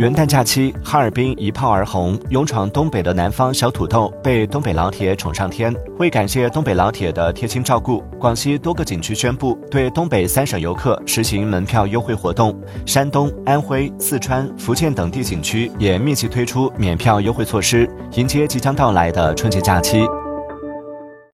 元旦假期哈尔滨一炮而红勇闯东北的南方小土豆被东北老铁宠上天为感谢东北老铁的贴心照顾广西多个景区宣布对东北三省游客实行门票优惠活动山东安徽四川福建等地景区也密集推出免票优惠措施迎接即将到来的春节假期。